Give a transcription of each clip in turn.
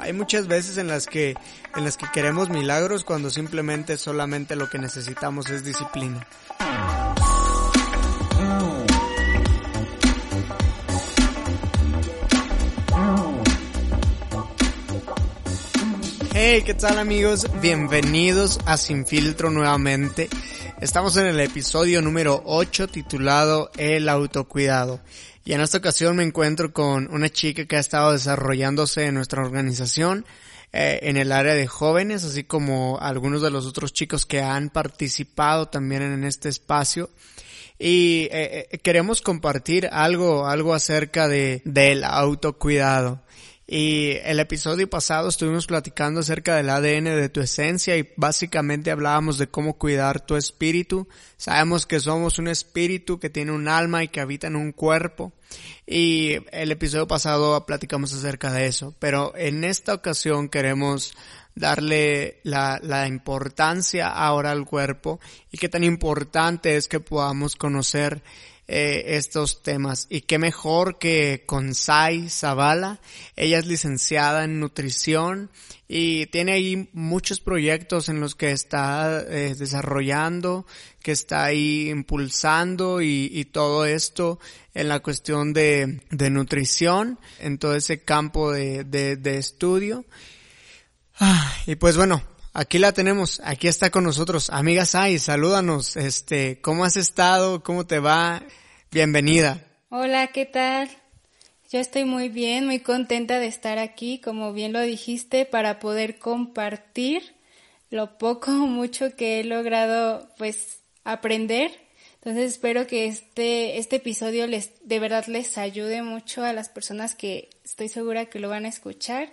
Hay muchas veces en las que en las que queremos milagros cuando simplemente solamente lo que necesitamos es disciplina. Hey, ¿qué tal amigos? Bienvenidos a Sin Filtro nuevamente. Estamos en el episodio número 8 titulado El autocuidado. Y en esta ocasión me encuentro con una chica que ha estado desarrollándose en nuestra organización eh, en el área de jóvenes, así como algunos de los otros chicos que han participado también en este espacio. Y eh, eh, queremos compartir algo, algo acerca de, del autocuidado. Y el episodio pasado estuvimos platicando acerca del ADN de tu esencia y básicamente hablábamos de cómo cuidar tu espíritu. Sabemos que somos un espíritu que tiene un alma y que habita en un cuerpo. Y el episodio pasado platicamos acerca de eso. Pero en esta ocasión queremos darle la, importancia ahora al cuerpo y qué tan importante es que podamos conocer eh, estos temas. Y qué mejor que con Sai Zavala. Ella es licenciada en nutrición y tiene ahí muchos proyectos en los que está eh, desarrollando, que está ahí impulsando y, todo esto en la cuestión de, de nutrición, en todo ese campo de, de, de estudio. Ah, y pues bueno, aquí la tenemos, aquí está con nosotros. Amiga Sai, salúdanos, este, ¿cómo has estado? ¿Cómo te va? Bienvenida. Hola, ¿qué tal? Yo estoy muy bien, muy contenta de estar aquí, como bien lo dijiste, para poder compartir lo poco o mucho que he logrado, pues, aprender. Entonces espero que este, este episodio les, de verdad les ayude mucho a las personas que estoy segura que lo van a escuchar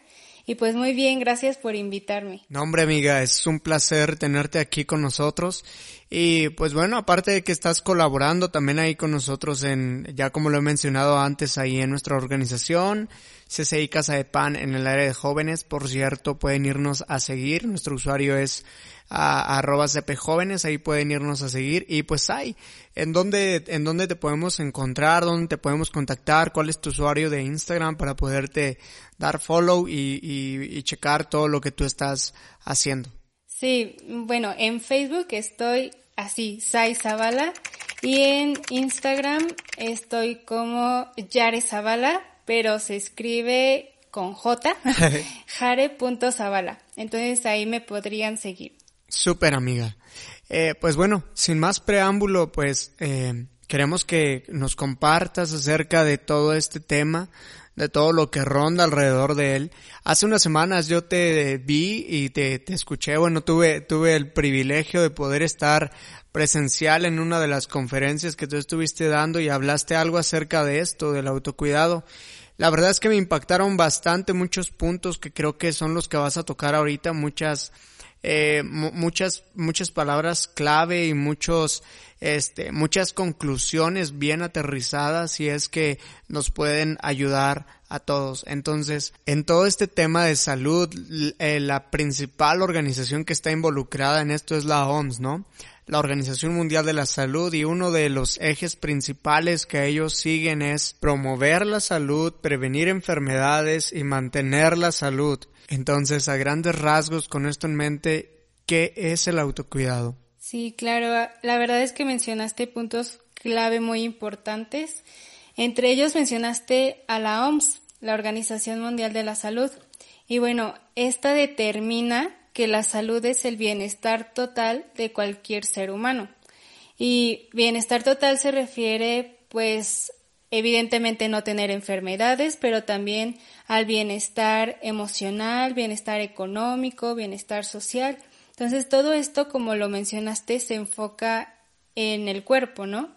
y pues muy bien, gracias por invitarme. No, hombre, amiga, es un placer tenerte aquí con nosotros. Y pues bueno, aparte de que estás colaborando también ahí con nosotros en, ya como lo he mencionado antes, ahí en nuestra organización, CCI Casa de Pan en el área de jóvenes. Por cierto, pueden irnos a seguir. Nuestro usuario es a, arroba jóvenes, ahí pueden irnos a seguir. Y pues hay, ¿en dónde, en dónde te podemos encontrar? ¿Dónde te podemos contactar? ¿Cuál es tu usuario de Instagram para poderte dar follow y, y, y checar todo lo que tú estás haciendo? Sí, bueno, en Facebook estoy así, Sai Zavala, y en Instagram estoy como Yare Zavala, pero se escribe con J, jare.zavala. Entonces ahí me podrían seguir. Súper amiga. Eh, pues bueno, sin más preámbulo, pues eh, queremos que nos compartas acerca de todo este tema, de todo lo que ronda alrededor de él. Hace unas semanas yo te vi y te, te escuché, bueno, tuve, tuve el privilegio de poder estar presencial en una de las conferencias que tú estuviste dando y hablaste algo acerca de esto, del autocuidado. La verdad es que me impactaron bastante muchos puntos que creo que son los que vas a tocar ahorita, muchas eh, muchas, muchas palabras clave y muchos, este, muchas conclusiones bien aterrizadas y es que nos pueden ayudar a todos. Entonces, en todo este tema de salud, eh, la principal organización que está involucrada en esto es la OMS, ¿no? La Organización Mundial de la Salud y uno de los ejes principales que ellos siguen es promover la salud, prevenir enfermedades y mantener la salud. Entonces, a grandes rasgos, con esto en mente, ¿qué es el autocuidado? Sí, claro. La verdad es que mencionaste puntos clave muy importantes. Entre ellos mencionaste a la OMS, la Organización Mundial de la Salud. Y bueno, esta determina que la salud es el bienestar total de cualquier ser humano. Y bienestar total se refiere, pues, evidentemente no tener enfermedades, pero también al bienestar emocional, bienestar económico, bienestar social. Entonces todo esto, como lo mencionaste, se enfoca en el cuerpo, ¿no?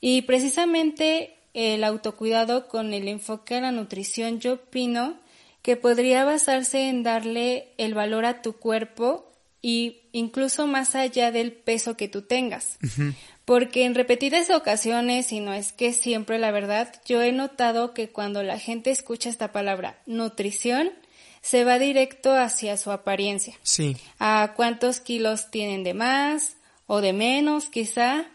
Y precisamente el autocuidado con el enfoque a la nutrición, yo opino que podría basarse en darle el valor a tu cuerpo y incluso más allá del peso que tú tengas. Porque en repetidas ocasiones, y no es que siempre la verdad, yo he notado que cuando la gente escucha esta palabra nutrición, se va directo hacia su apariencia. Sí. A cuántos kilos tienen de más o de menos, quizá.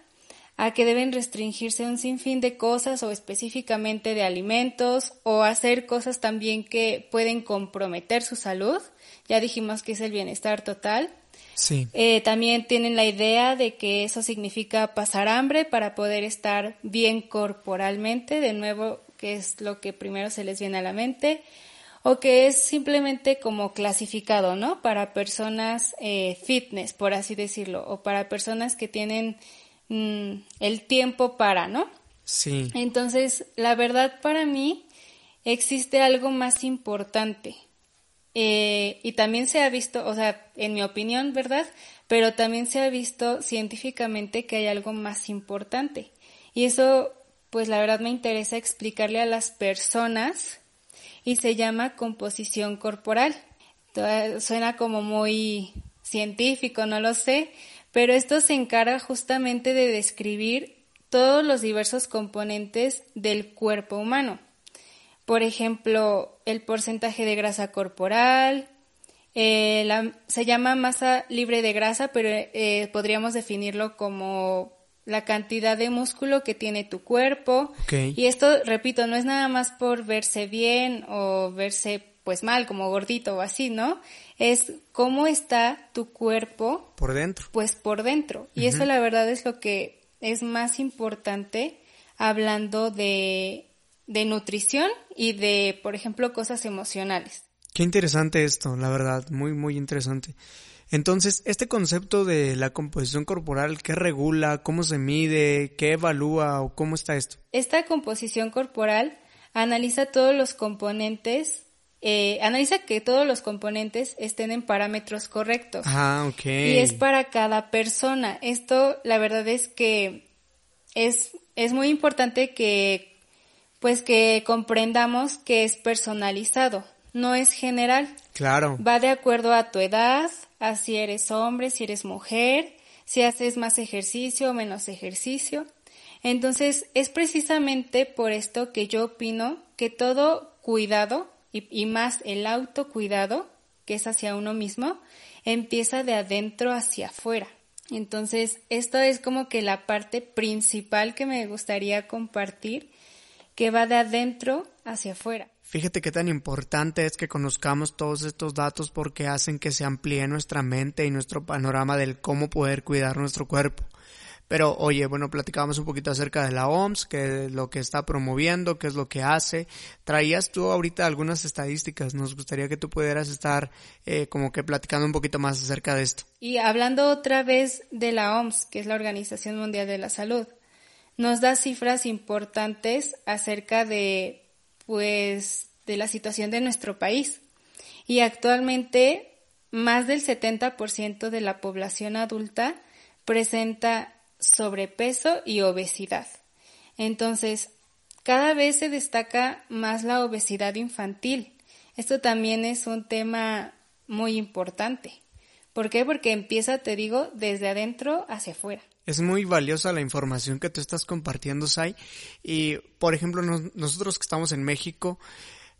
A que deben restringirse un sinfín de cosas o específicamente de alimentos o hacer cosas también que pueden comprometer su salud. Ya dijimos que es el bienestar total. Sí. Eh, también tienen la idea de que eso significa pasar hambre para poder estar bien corporalmente, de nuevo, que es lo que primero se les viene a la mente, o que es simplemente como clasificado, ¿no? Para personas eh, fitness, por así decirlo, o para personas que tienen mm, el tiempo para, ¿no? Sí. Entonces, la verdad para mí existe algo más importante. Eh, y también se ha visto, o sea, en mi opinión, ¿verdad? Pero también se ha visto científicamente que hay algo más importante. Y eso, pues la verdad me interesa explicarle a las personas y se llama composición corporal. Suena como muy científico, no lo sé, pero esto se encarga justamente de describir todos los diversos componentes del cuerpo humano. Por ejemplo, el porcentaje de grasa corporal, eh, se llama masa libre de grasa, pero eh, podríamos definirlo como la cantidad de músculo que tiene tu cuerpo. Y esto, repito, no es nada más por verse bien o verse pues mal, como gordito o así, ¿no? Es cómo está tu cuerpo. Por dentro. Pues por dentro. Y eso la verdad es lo que es más importante hablando de, de nutrición y de, por ejemplo, cosas emocionales. Qué interesante esto, la verdad, muy, muy interesante. Entonces, este concepto de la composición corporal, ¿qué regula? ¿Cómo se mide? ¿Qué evalúa? ¿O cómo está esto? Esta composición corporal analiza todos los componentes, eh, analiza que todos los componentes estén en parámetros correctos. Ah, ok. Y es para cada persona. Esto, la verdad es que es, es muy importante que, pues que comprendamos que es personalizado, no es general. Claro. Va de acuerdo a tu edad, a si eres hombre, si eres mujer, si haces más ejercicio o menos ejercicio. Entonces, es precisamente por esto que yo opino que todo cuidado, y, más el autocuidado, que es hacia uno mismo, empieza de adentro hacia afuera. Entonces, esto es como que la parte principal que me gustaría compartir, que va de adentro hacia afuera. Fíjate qué tan importante es que conozcamos todos estos datos porque hacen que se amplíe nuestra mente y nuestro panorama del cómo poder cuidar nuestro cuerpo. Pero oye, bueno, platicábamos un poquito acerca de la OMS, que es lo que está promoviendo, qué es lo que hace. Traías tú ahorita algunas estadísticas, nos gustaría que tú pudieras estar eh, como que platicando un poquito más acerca de esto. Y hablando otra vez de la OMS, que es la Organización Mundial de la Salud, nos da cifras importantes acerca de pues de la situación de nuestro país. Y actualmente más del 70% de la población adulta presenta sobrepeso y obesidad. Entonces, cada vez se destaca más la obesidad infantil. Esto también es un tema muy importante. ¿Por qué? Porque empieza, te digo, desde adentro hacia afuera. Es muy valiosa la información que tú estás compartiendo, Sai. Y, por ejemplo, nosotros que estamos en México,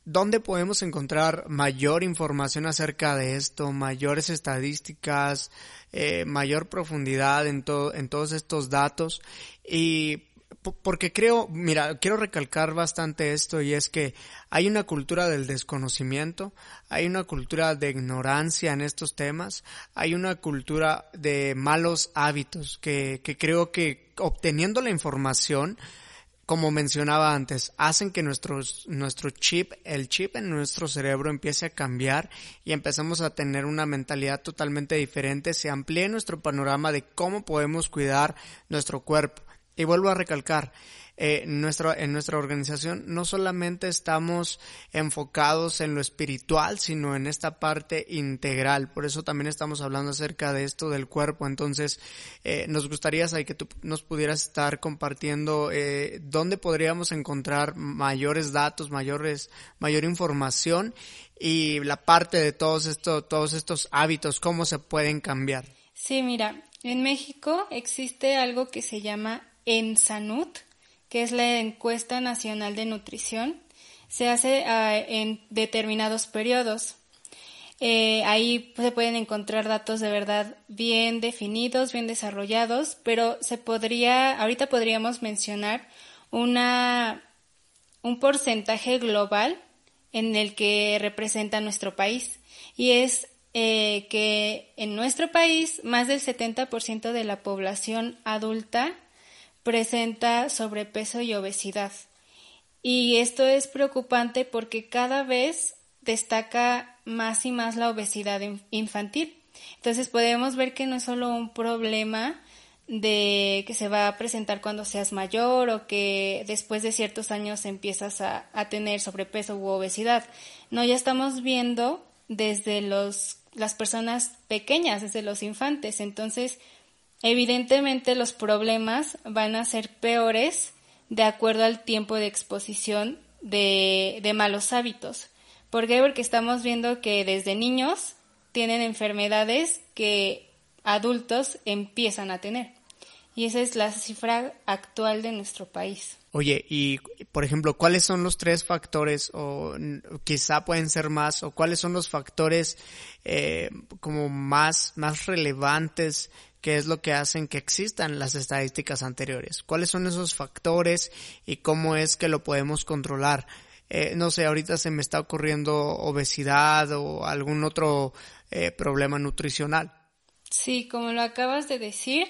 ¿dónde podemos encontrar mayor información acerca de esto, mayores estadísticas, eh, mayor profundidad en, en todos estos datos? Y porque creo, mira, quiero recalcar bastante esto y es que hay una cultura del desconocimiento, hay una cultura de ignorancia en estos temas, hay una cultura de malos hábitos que creo que obteniendo la información, como mencionaba antes, hacen que nuestro chip, el chip en nuestro cerebro empiece a cambiar y empezamos a tener una mentalidad totalmente diferente, se amplíe nuestro panorama de cómo podemos cuidar nuestro cuerpo. Y vuelvo a recalcar, eh, nuestra, en nuestra organización no solamente estamos enfocados en lo espiritual, sino en esta parte integral. Por eso también estamos hablando acerca de esto del cuerpo. Entonces, eh, nos gustaría que tú nos pudieras estar compartiendo eh, dónde podríamos encontrar mayores datos, mayores, mayor información y la parte de todos estos, todos estos hábitos, cómo se pueden cambiar. Sí, mira, en México existe algo que se llama en Sanut, que es la encuesta nacional de nutrición, se hace ah, en determinados periodos. Eh, ahí se pueden encontrar datos de verdad bien definidos, bien desarrollados, pero se podría, ahorita podríamos mencionar una, un porcentaje global en el que representa nuestro país. Y es eh, que en nuestro país más del 70% de la población adulta presenta sobrepeso y obesidad. Y esto es preocupante porque cada vez destaca más y más la obesidad infantil. Entonces podemos ver que no es solo un problema de que se va a presentar cuando seas mayor o que después de ciertos años empiezas a, a tener sobrepeso u obesidad. No, ya estamos viendo desde los, las personas pequeñas, desde los infantes. Entonces, evidentemente los problemas van a ser peores de acuerdo al tiempo de exposición de, malos hábitos. ¿Por qué? Porque estamos viendo que desde niños tienen enfermedades que adultos empiezan a tener. Y esa es la cifra actual de nuestro país. Oye, y por ejemplo, ¿cuáles son los tres factores, o quizá pueden ser más, o cuáles son los factores eh, como más, más relevantes que es lo que hacen que existan las estadísticas anteriores? ¿Cuáles son esos factores y cómo es que lo podemos controlar? Eh, no sé, ahorita se me está ocurriendo obesidad o algún otro eh, problema nutricional. Sí, como lo acabas de decir,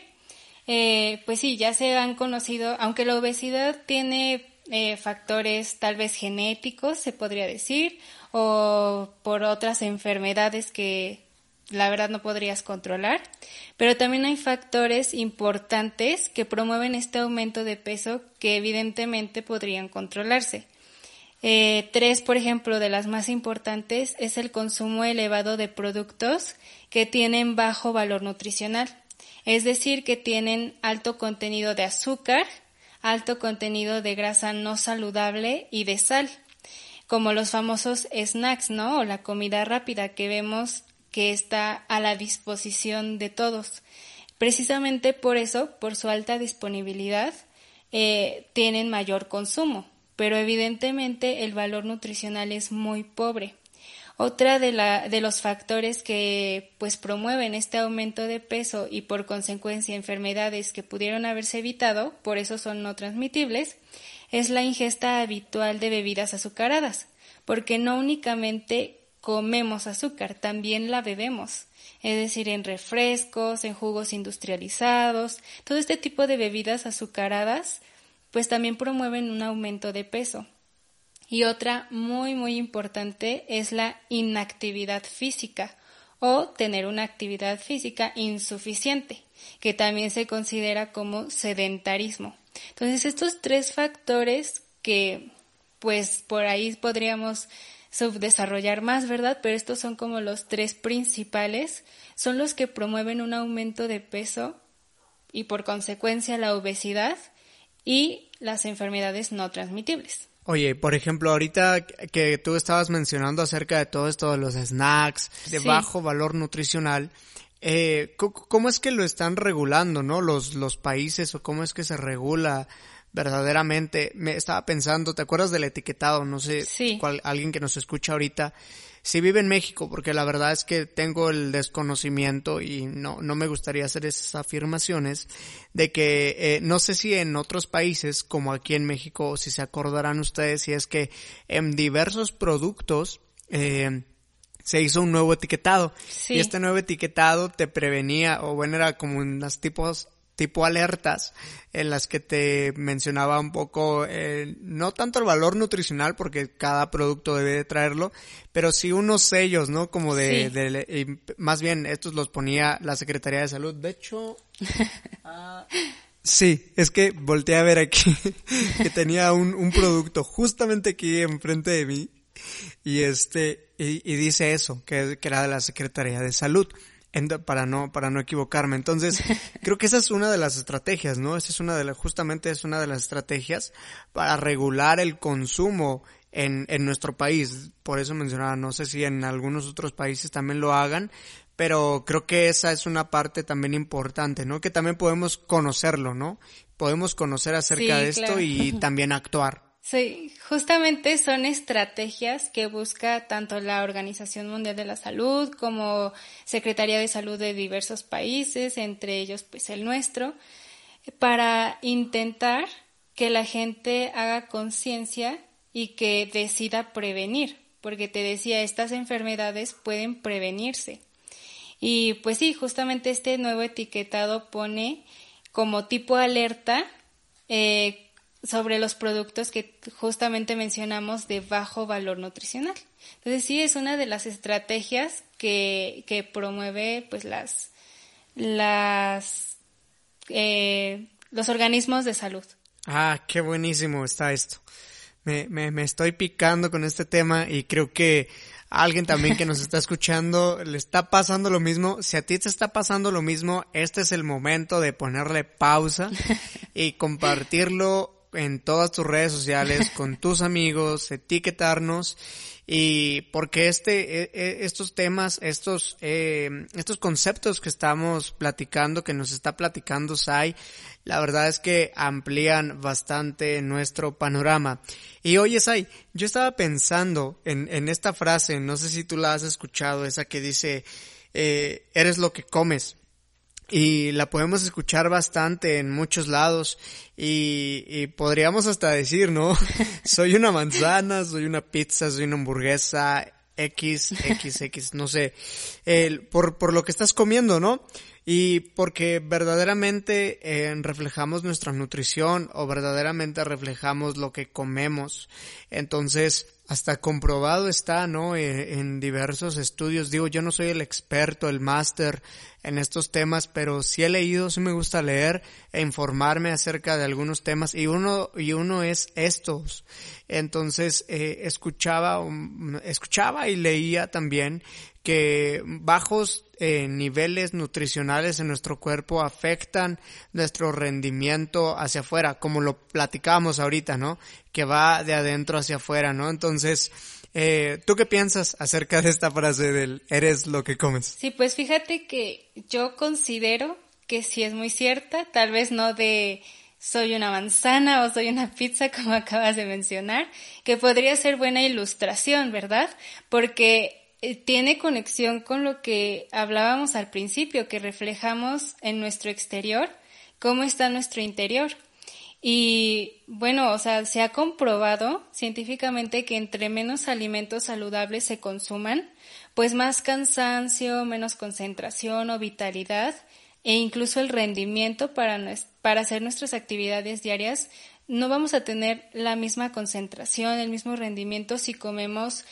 eh, pues sí, ya se han conocido, aunque la obesidad tiene factores tal vez genéticos, se podría decir, o por otras enfermedades que la verdad no podrías controlar, pero también hay factores importantes que promueven este aumento de peso que evidentemente podrían controlarse. Eh, tres, por ejemplo, de las más importantes es el consumo elevado de productos que tienen bajo valor nutricional, es decir, que tienen alto contenido de azúcar, alto contenido de grasa no saludable y de sal, como los famosos snacks, ¿no? O la comida rápida que vemos que está a la disposición de todos. Precisamente por eso, por su alta disponibilidad, eh, tienen mayor consumo pero evidentemente el valor nutricional es muy pobre. Otra de, la, de los factores que pues promueven este aumento de peso y por consecuencia enfermedades que pudieron haberse evitado, por eso son no transmitibles, es la ingesta habitual de bebidas azucaradas, porque no únicamente comemos azúcar, también la bebemos, es decir, en refrescos, en jugos industrializados, todo este tipo de bebidas azucaradas pues también promueven un aumento de peso. Y otra muy muy importante es la inactividad física o tener una actividad física insuficiente, que también se considera como sedentarismo. Entonces estos tres factores que pues por ahí podríamos subdesarrollar más, ¿verdad? Pero estos son como los tres principales, son los que promueven un aumento de peso y por consecuencia la obesidad y las enfermedades no transmitibles. Oye, por ejemplo, ahorita que tú estabas mencionando acerca de todo esto de los snacks de bajo valor nutricional, eh, ¿cómo es que lo están regulando, no? Los, los países o cómo es que se regula verdaderamente. Me estaba pensando, ¿te acuerdas del etiquetado? No sé, cuál, alguien que nos escucha ahorita si vive en México, porque la verdad es que tengo el desconocimiento y no, no me gustaría hacer esas afirmaciones de que eh, no sé si en otros países como aquí en México, si se acordarán ustedes, si es que en diversos productos eh, se hizo un nuevo etiquetado y este nuevo etiquetado te prevenía o bueno era como unas tipos tipo alertas en las que te mencionaba un poco, eh, no tanto el valor nutricional porque cada producto debe de traerlo, pero sí unos sellos, ¿no? Como de, más bien estos los ponía la Secretaría de Salud. De hecho, ah, sí, es que volteé a ver aquí que tenía un, un producto justamente aquí enfrente de mí y este, y, dice eso, que, que era de la Secretaría de Salud para no para no equivocarme. Entonces, creo que esa es una de las estrategias, ¿no? Esa es una de las justamente es una de las estrategias para regular el consumo en en nuestro país. Por eso mencionaba, no sé si en algunos otros países también lo hagan, pero creo que esa es una parte también importante, ¿no? Que también podemos conocerlo, ¿no? Podemos conocer acerca de esto y también actuar. Sí, justamente son estrategias que busca tanto la Organización Mundial de la Salud como Secretaría de Salud de diversos países, entre ellos pues el nuestro, para intentar que la gente haga conciencia y que decida prevenir, porque te decía, estas enfermedades pueden prevenirse. Y pues sí, justamente este nuevo etiquetado pone como tipo alerta eh, sobre los productos que justamente mencionamos de bajo valor nutricional. Entonces sí es una de las estrategias que, que promueve pues las, las eh, los organismos de salud. Ah, qué buenísimo está esto. Me, me, me estoy picando con este tema y creo que alguien también que nos está escuchando le está pasando lo mismo. Si a ti te está pasando lo mismo, este es el momento de ponerle pausa y compartirlo en todas tus redes sociales con tus amigos, etiquetarnos y porque este, e, e, estos temas, estos, eh, estos conceptos que estamos platicando, que nos está platicando Sai, la verdad es que amplían bastante nuestro panorama. Y oye Sai, yo estaba pensando en, en esta frase, no sé si tú la has escuchado, esa que dice, eh, eres lo que comes y la podemos escuchar bastante en muchos lados y, y, podríamos hasta decir, ¿no? soy una manzana, soy una pizza, soy una hamburguesa, X, X, X, no sé, el, por, por lo que estás comiendo, ¿no? Y porque verdaderamente eh, reflejamos nuestra nutrición o verdaderamente reflejamos lo que comemos. Entonces, hasta comprobado está, ¿no? Eh, en diversos estudios. Digo, yo no soy el experto, el máster en estos temas, pero sí he leído, sí me gusta leer e informarme acerca de algunos temas y uno, y uno es estos. Entonces, eh, escuchaba, escuchaba y leía también que bajos eh, niveles nutricionales en nuestro cuerpo afectan nuestro rendimiento hacia afuera, como lo platicábamos ahorita, ¿no? Que va de adentro hacia afuera, ¿no? Entonces, eh, ¿tú qué piensas acerca de esta frase del eres lo que comes? Sí, pues fíjate que yo considero que sí es muy cierta, tal vez no de soy una manzana o soy una pizza, como acabas de mencionar, que podría ser buena ilustración, ¿verdad? Porque eh, tiene conexión con lo que hablábamos al principio, que reflejamos en nuestro exterior cómo está nuestro interior. Y bueno, o sea, se ha comprobado científicamente que entre menos alimentos saludables se consuman, pues más cansancio, menos concentración o vitalidad e incluso el rendimiento para, para hacer nuestras actividades diarias, no vamos a tener la misma concentración, el mismo rendimiento si comemos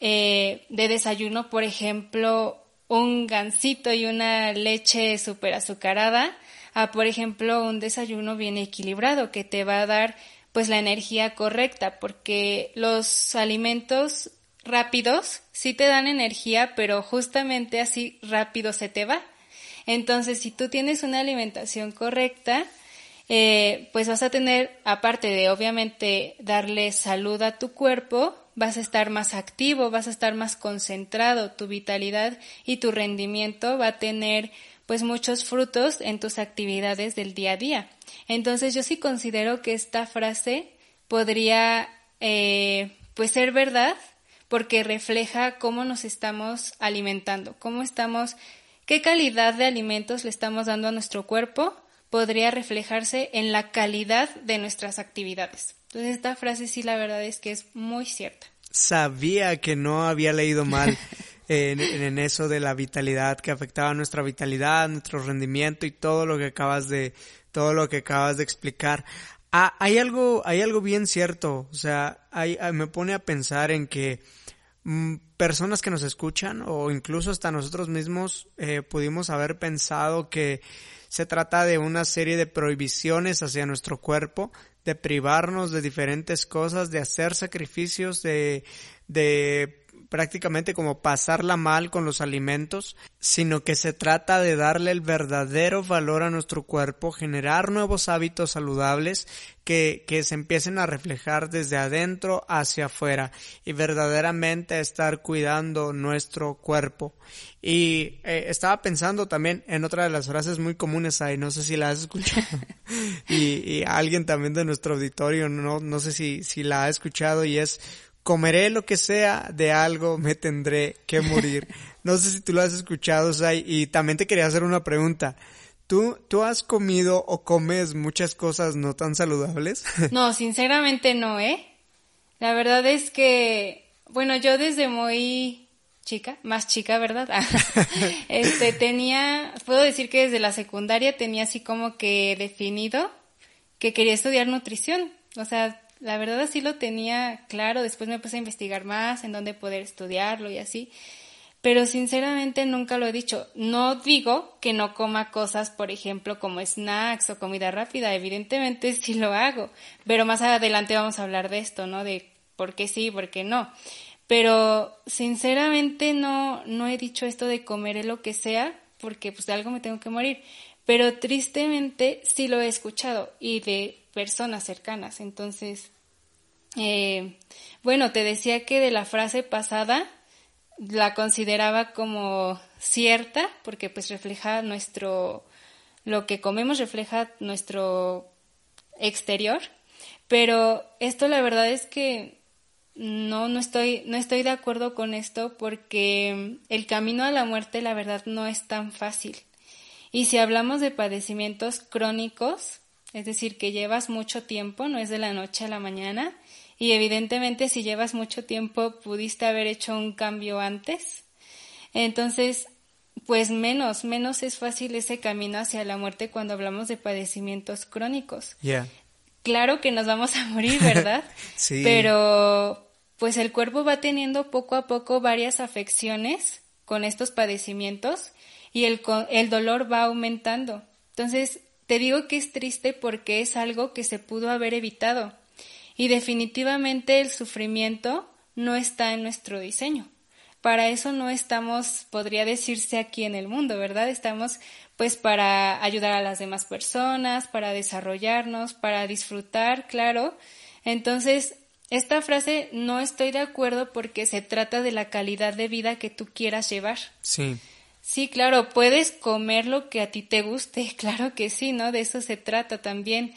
eh, de desayuno, por ejemplo, un gansito y una leche súper azucarada, a, por ejemplo, un desayuno bien equilibrado que te va a dar pues la energía correcta, porque los alimentos rápidos sí te dan energía, pero justamente así rápido se te va. Entonces, si tú tienes una alimentación correcta, eh, pues vas a tener, aparte de obviamente darle salud a tu cuerpo, vas a estar más activo, vas a estar más concentrado, tu vitalidad y tu rendimiento va a tener pues muchos frutos en tus actividades del día a día. Entonces yo sí considero que esta frase podría eh, pues ser verdad porque refleja cómo nos estamos alimentando, cómo estamos, qué calidad de alimentos le estamos dando a nuestro cuerpo podría reflejarse en la calidad de nuestras actividades. Entonces esta frase sí la verdad es que es muy cierta. Sabía que no había leído mal en, eso de la vitalidad, que afectaba nuestra vitalidad, nuestro rendimiento y todo lo que acabas de, todo lo que acabas de explicar. Ah, hay algo, hay algo bien cierto, o sea, hay, me pone a pensar en que mm, personas que nos escuchan o incluso hasta nosotros mismos eh, pudimos haber pensado que se trata de una serie de prohibiciones hacia nuestro cuerpo, de privarnos de diferentes cosas, de hacer sacrificios, de, de prácticamente como pasarla mal con los alimentos, sino que se trata de darle el verdadero valor a nuestro cuerpo, generar nuevos hábitos saludables que, que se empiecen a reflejar desde adentro hacia afuera y verdaderamente estar cuidando nuestro cuerpo. Y eh, estaba pensando también en otra de las frases muy comunes ahí, no sé si la has escuchado, y, y alguien también de nuestro auditorio, no, no sé si, si la ha escuchado y es comeré lo que sea, de algo me tendré que morir. No sé si tú lo has escuchado, Sai, y también te quería hacer una pregunta. ¿Tú, ¿Tú has comido o comes muchas cosas no tan saludables? No, sinceramente no, ¿eh? La verdad es que, bueno, yo desde muy chica, más chica, ¿verdad? este, tenía, puedo decir que desde la secundaria tenía así como que definido que quería estudiar nutrición. O sea, la verdad así lo tenía claro, después me puse a investigar más en dónde poder estudiarlo y así. Pero sinceramente nunca lo he dicho. No digo que no coma cosas, por ejemplo, como snacks o comida rápida. Evidentemente sí lo hago. Pero más adelante vamos a hablar de esto, ¿no? De por qué sí, por qué no. Pero sinceramente no, no he dicho esto de comer lo que sea, porque pues de algo me tengo que morir. Pero tristemente sí lo he escuchado y de personas cercanas. Entonces, eh, bueno, te decía que de la frase pasada la consideraba como cierta porque pues refleja nuestro, lo que comemos refleja nuestro exterior, pero esto la verdad es que no, no estoy, no estoy de acuerdo con esto porque el camino a la muerte la verdad no es tan fácil. Y si hablamos de padecimientos crónicos, es decir, que llevas mucho tiempo, no es de la noche a la mañana, y evidentemente si llevas mucho tiempo pudiste haber hecho un cambio antes. Entonces, pues menos, menos es fácil ese camino hacia la muerte cuando hablamos de padecimientos crónicos. Claro que nos vamos a morir, ¿verdad? sí. Pero pues el cuerpo va teniendo poco a poco varias afecciones con estos padecimientos y el, el dolor va aumentando. Entonces, te digo que es triste porque es algo que se pudo haber evitado y definitivamente el sufrimiento no está en nuestro diseño. Para eso no estamos, podría decirse aquí en el mundo, ¿verdad? Estamos pues para ayudar a las demás personas, para desarrollarnos, para disfrutar, claro. Entonces, esta frase no estoy de acuerdo porque se trata de la calidad de vida que tú quieras llevar. Sí. Sí, claro, puedes comer lo que a ti te guste, claro que sí, ¿no? De eso se trata también,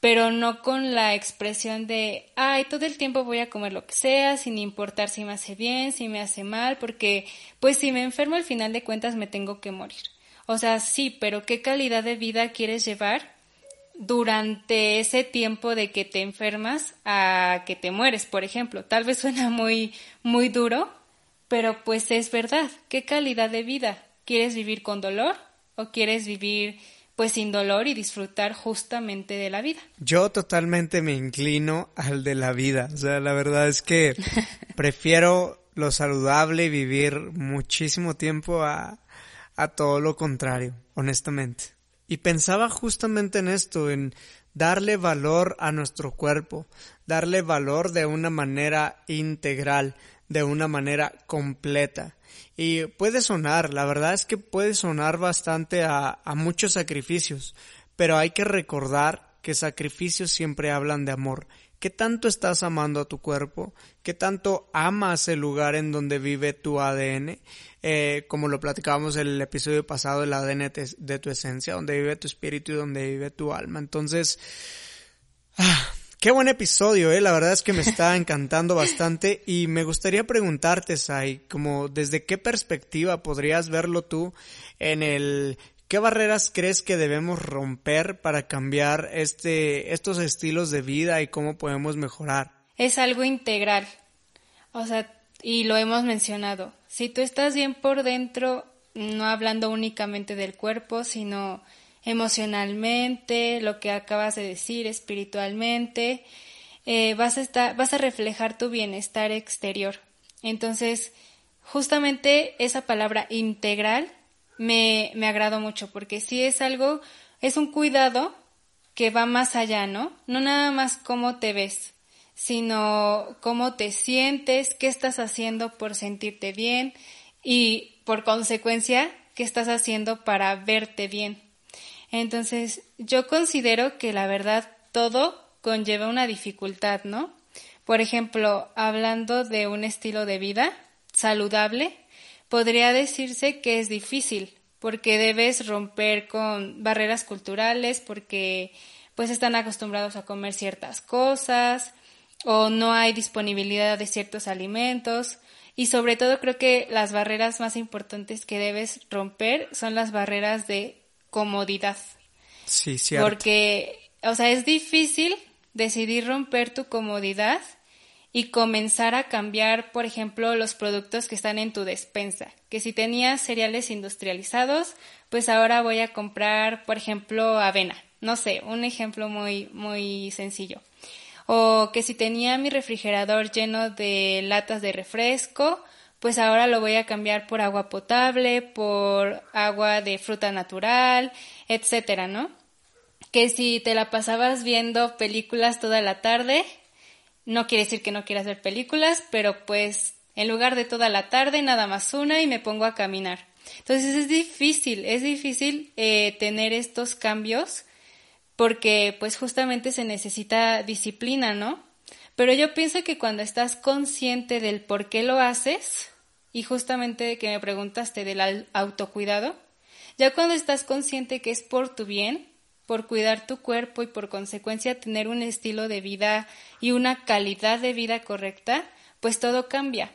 pero no con la expresión de, ay, todo el tiempo voy a comer lo que sea, sin importar si me hace bien, si me hace mal, porque pues si me enfermo al final de cuentas me tengo que morir. O sea, sí, pero ¿qué calidad de vida quieres llevar durante ese tiempo de que te enfermas a que te mueres, por ejemplo? Tal vez suena muy, muy duro, pero pues es verdad, ¿qué calidad de vida? ¿Quieres vivir con dolor o quieres vivir pues sin dolor y disfrutar justamente de la vida? Yo totalmente me inclino al de la vida, o sea, la verdad es que prefiero lo saludable y vivir muchísimo tiempo a, a todo lo contrario, honestamente. Y pensaba justamente en esto, en darle valor a nuestro cuerpo, darle valor de una manera integral, de una manera completa. Y puede sonar, la verdad es que puede sonar bastante a, a muchos sacrificios, pero hay que recordar que sacrificios siempre hablan de amor. ¿Qué tanto estás amando a tu cuerpo? ¿Qué tanto amas el lugar en donde vive tu ADN? Eh, como lo platicábamos en el episodio pasado, el ADN de tu esencia, donde vive tu espíritu y donde vive tu alma. Entonces, ah, Qué buen episodio, eh. La verdad es que me está encantando bastante y me gustaría preguntarte, Sai, como desde qué perspectiva podrías verlo tú en el ¿Qué barreras crees que debemos romper para cambiar este, estos estilos de vida y cómo podemos mejorar? Es algo integral. O sea, y lo hemos mencionado. Si tú estás bien por dentro, no hablando únicamente del cuerpo, sino emocionalmente, lo que acabas de decir, espiritualmente, eh, vas, a estar, vas a reflejar tu bienestar exterior. Entonces, justamente esa palabra integral me, me agradó mucho porque sí es algo, es un cuidado que va más allá, ¿no? No nada más cómo te ves, sino cómo te sientes, qué estás haciendo por sentirte bien y por consecuencia, qué estás haciendo para verte bien. Entonces, yo considero que la verdad todo conlleva una dificultad, ¿no? Por ejemplo, hablando de un estilo de vida saludable, podría decirse que es difícil, porque debes romper con barreras culturales, porque pues están acostumbrados a comer ciertas cosas o no hay disponibilidad de ciertos alimentos y sobre todo creo que las barreras más importantes que debes romper son las barreras de comodidad. Sí, cierto. Porque, o sea, es difícil decidir romper tu comodidad y comenzar a cambiar, por ejemplo, los productos que están en tu despensa. Que si tenías cereales industrializados, pues ahora voy a comprar, por ejemplo, avena. No sé, un ejemplo muy, muy sencillo. O que si tenía mi refrigerador lleno de latas de refresco, pues ahora lo voy a cambiar por agua potable, por agua de fruta natural, etcétera, ¿no? Que si te la pasabas viendo películas toda la tarde, no quiere decir que no quieras ver películas, pero pues en lugar de toda la tarde, nada más una y me pongo a caminar. Entonces es difícil, es difícil eh, tener estos cambios porque pues justamente se necesita disciplina, ¿no? Pero yo pienso que cuando estás consciente del por qué lo haces, y justamente que me preguntaste del autocuidado, ya cuando estás consciente que es por tu bien, por cuidar tu cuerpo y por consecuencia tener un estilo de vida y una calidad de vida correcta, pues todo cambia.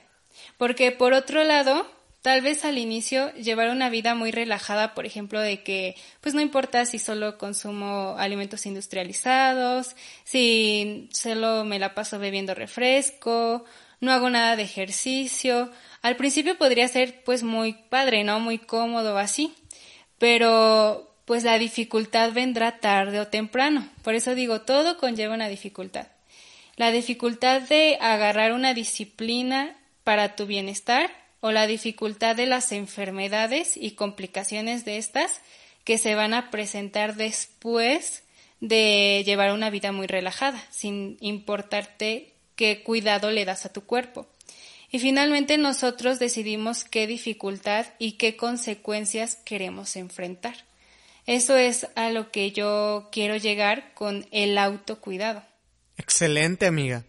Porque por otro lado, tal vez al inicio llevar una vida muy relajada, por ejemplo, de que pues no importa si solo consumo alimentos industrializados, si solo me la paso bebiendo refresco, no hago nada de ejercicio. Al principio podría ser pues muy padre, ¿no? Muy cómodo así. Pero pues la dificultad vendrá tarde o temprano. Por eso digo, todo conlleva una dificultad. La dificultad de agarrar una disciplina para tu bienestar o la dificultad de las enfermedades y complicaciones de estas que se van a presentar después de llevar una vida muy relajada, sin importarte qué cuidado le das a tu cuerpo. Y finalmente nosotros decidimos qué dificultad y qué consecuencias queremos enfrentar. Eso es a lo que yo quiero llegar con el autocuidado. Excelente, amiga.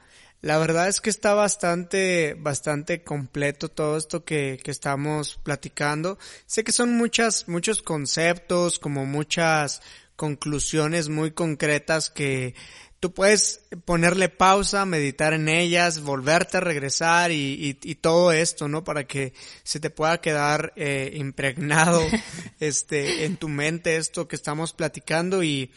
La verdad es que está bastante, bastante completo todo esto que, que estamos platicando. Sé que son muchas, muchos conceptos, como muchas conclusiones muy concretas que tú puedes ponerle pausa, meditar en ellas, volverte a regresar y, y, todo esto, ¿no? Para que se te pueda quedar eh, impregnado este, en tu mente esto que estamos platicando y,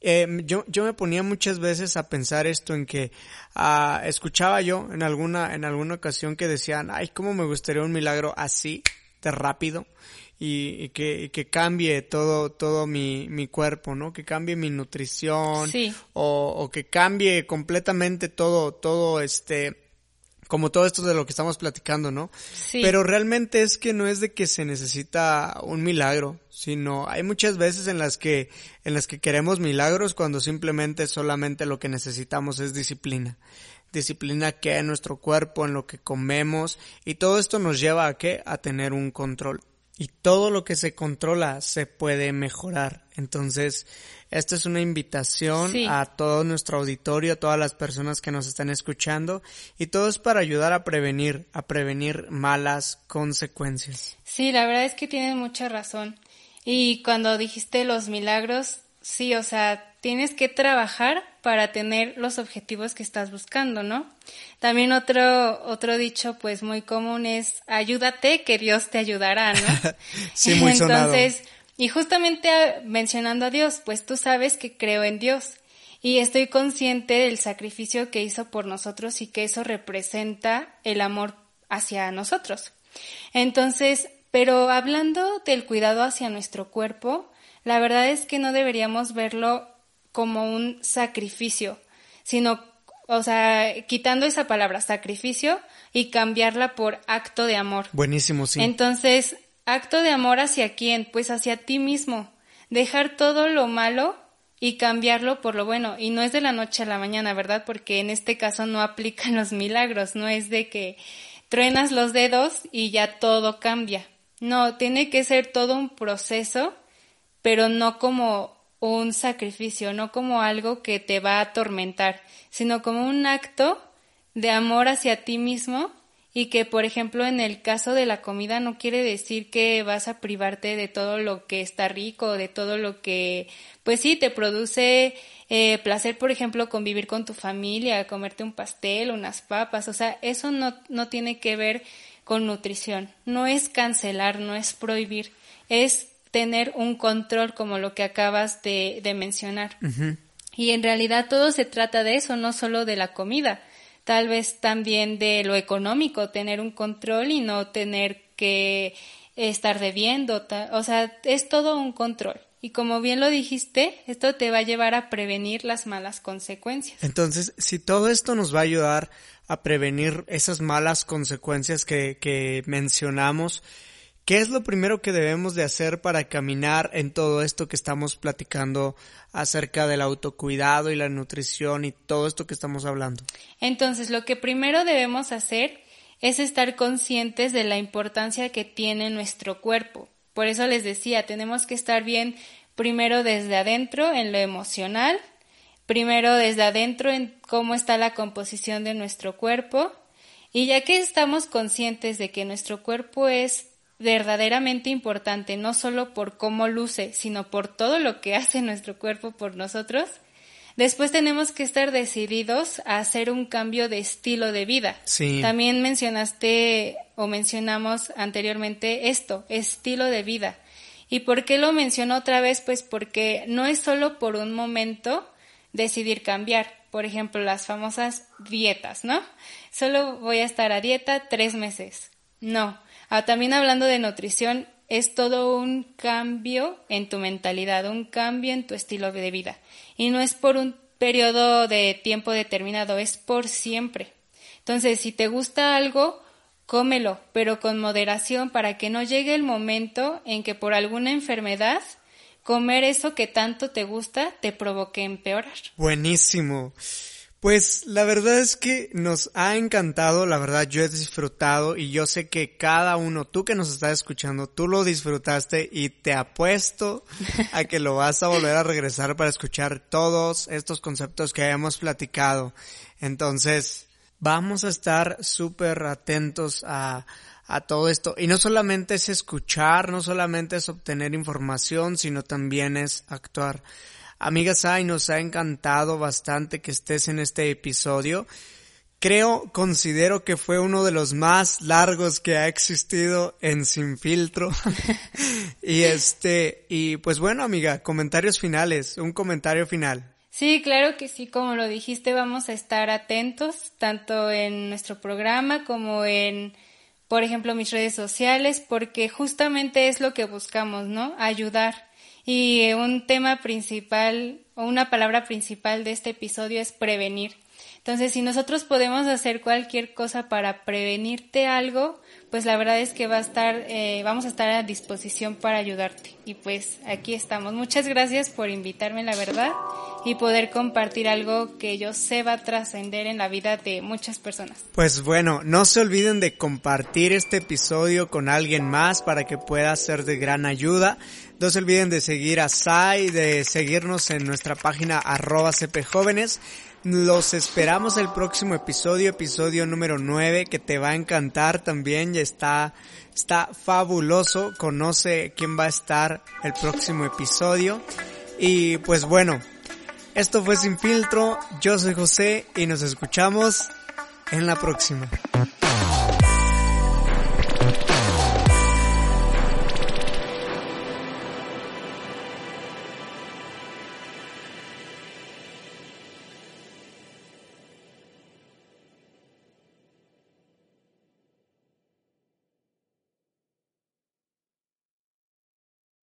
eh, yo, yo me ponía muchas veces a pensar esto en que uh, escuchaba yo en alguna, en alguna ocasión que decían, ay, cómo me gustaría un milagro así, de rápido y, que, que cambie todo, todo mi, mi cuerpo, ¿no? Que cambie mi nutrición o, o que cambie completamente todo, todo este, como todo esto de lo que estamos platicando, ¿no? Sí. Pero realmente es que no es de que se necesita un milagro, sino hay muchas veces en las que, en las que queremos milagros cuando simplemente solamente lo que necesitamos es disciplina. Disciplina que en nuestro cuerpo, en lo que comemos, y todo esto nos lleva a qué? A tener un control y todo lo que se controla se puede mejorar. Entonces, esta es una invitación a todo nuestro auditorio, a todas las personas que nos están escuchando y todo es para ayudar a prevenir, a prevenir malas consecuencias. Sí, la verdad es que tienes mucha razón. Y cuando dijiste los milagros, sí, o sea, tienes que trabajar para tener los objetivos que estás buscando, ¿no? También otro, otro dicho pues muy común es ayúdate que Dios te ayudará, ¿no? sí, muy Entonces, y justamente mencionando a Dios, pues tú sabes que creo en Dios y estoy consciente del sacrificio que hizo por nosotros y que eso representa el amor hacia nosotros. Entonces, pero hablando del cuidado hacia nuestro cuerpo, la verdad es que no deberíamos verlo como un sacrificio, sino, o sea, quitando esa palabra sacrificio y cambiarla por acto de amor. Buenísimo, sí. Entonces, acto de amor hacia quién? Pues hacia ti mismo. Dejar todo lo malo y cambiarlo por lo bueno. Y no es de la noche a la mañana, ¿verdad? Porque en este caso no aplican los milagros, no es de que truenas los dedos y ya todo cambia. No, tiene que ser todo un proceso, pero no como un sacrificio, no como algo que te va a atormentar, sino como un acto de amor hacia ti mismo y que, por ejemplo, en el caso de la comida no quiere decir que vas a privarte de todo lo que está rico, de todo lo que, pues sí, te produce eh, placer, por ejemplo, convivir con tu familia, comerte un pastel, unas papas, o sea, eso no, no tiene que ver con nutrición, no es cancelar, no es prohibir, es tener un control como lo que acabas de, de mencionar. Y en realidad todo se trata de eso, no solo de la comida tal vez también de lo económico, tener un control y no tener que estar debiendo, o sea, es todo un control. Y como bien lo dijiste, esto te va a llevar a prevenir las malas consecuencias. Entonces, si todo esto nos va a ayudar a prevenir esas malas consecuencias que, que mencionamos, ¿Qué es lo primero que debemos de hacer para caminar en todo esto que estamos platicando acerca del autocuidado y la nutrición y todo esto que estamos hablando? Entonces, lo que primero debemos hacer es estar conscientes de la importancia que tiene nuestro cuerpo. Por eso les decía, tenemos que estar bien primero desde adentro en lo emocional, primero desde adentro en cómo está la composición de nuestro cuerpo, y ya que estamos conscientes de que nuestro cuerpo es verdaderamente importante, no solo por cómo luce, sino por todo lo que hace nuestro cuerpo por nosotros, después tenemos que estar decididos a hacer un cambio de estilo de vida. Sí. También mencionaste o mencionamos anteriormente esto, estilo de vida. ¿Y por qué lo menciono otra vez? Pues porque no es solo por un momento decidir cambiar. Por ejemplo, las famosas dietas, ¿no? Solo voy a estar a dieta tres meses. No, Ah, también hablando de nutrición, es todo un cambio en tu mentalidad, un cambio en tu estilo de vida. Y no es por un periodo de tiempo determinado, es por siempre. Entonces, si te gusta algo, cómelo, pero con moderación para que no llegue el momento en que por alguna enfermedad comer eso que tanto te gusta te provoque empeorar. Buenísimo. Pues la verdad es que nos ha encantado, la verdad yo he disfrutado y yo sé que cada uno, tú que nos estás escuchando, tú lo disfrutaste y te apuesto a que lo vas a volver a regresar para escuchar todos estos conceptos que hayamos platicado. Entonces, vamos a estar súper atentos a, a todo esto. Y no solamente es escuchar, no solamente es obtener información, sino también es actuar. Amiga Sai, nos ha encantado bastante que estés en este episodio. Creo, considero que fue uno de los más largos que ha existido en Sin Filtro. y este, y pues bueno, amiga, comentarios finales, un comentario final. Sí, claro que sí, como lo dijiste, vamos a estar atentos tanto en nuestro programa como en, por ejemplo, mis redes sociales, porque justamente es lo que buscamos, ¿no? Ayudar y un tema principal o una palabra principal de este episodio es prevenir. Entonces, si nosotros podemos hacer cualquier cosa para prevenirte algo, pues la verdad es que va a estar, eh, vamos a estar a disposición para ayudarte. Y pues aquí estamos. Muchas gracias por invitarme, la verdad, y poder compartir algo que yo sé va a trascender en la vida de muchas personas. Pues bueno, no se olviden de compartir este episodio con alguien más para que pueda ser de gran ayuda. No se olviden de seguir a Sai, de seguirnos en nuestra página arroba cpjóvenes. Los esperamos el próximo episodio, episodio número 9, que te va a encantar también. Ya está, está fabuloso. Conoce quién va a estar el próximo episodio. Y pues bueno, esto fue Sin Filtro. Yo soy José y nos escuchamos en la próxima.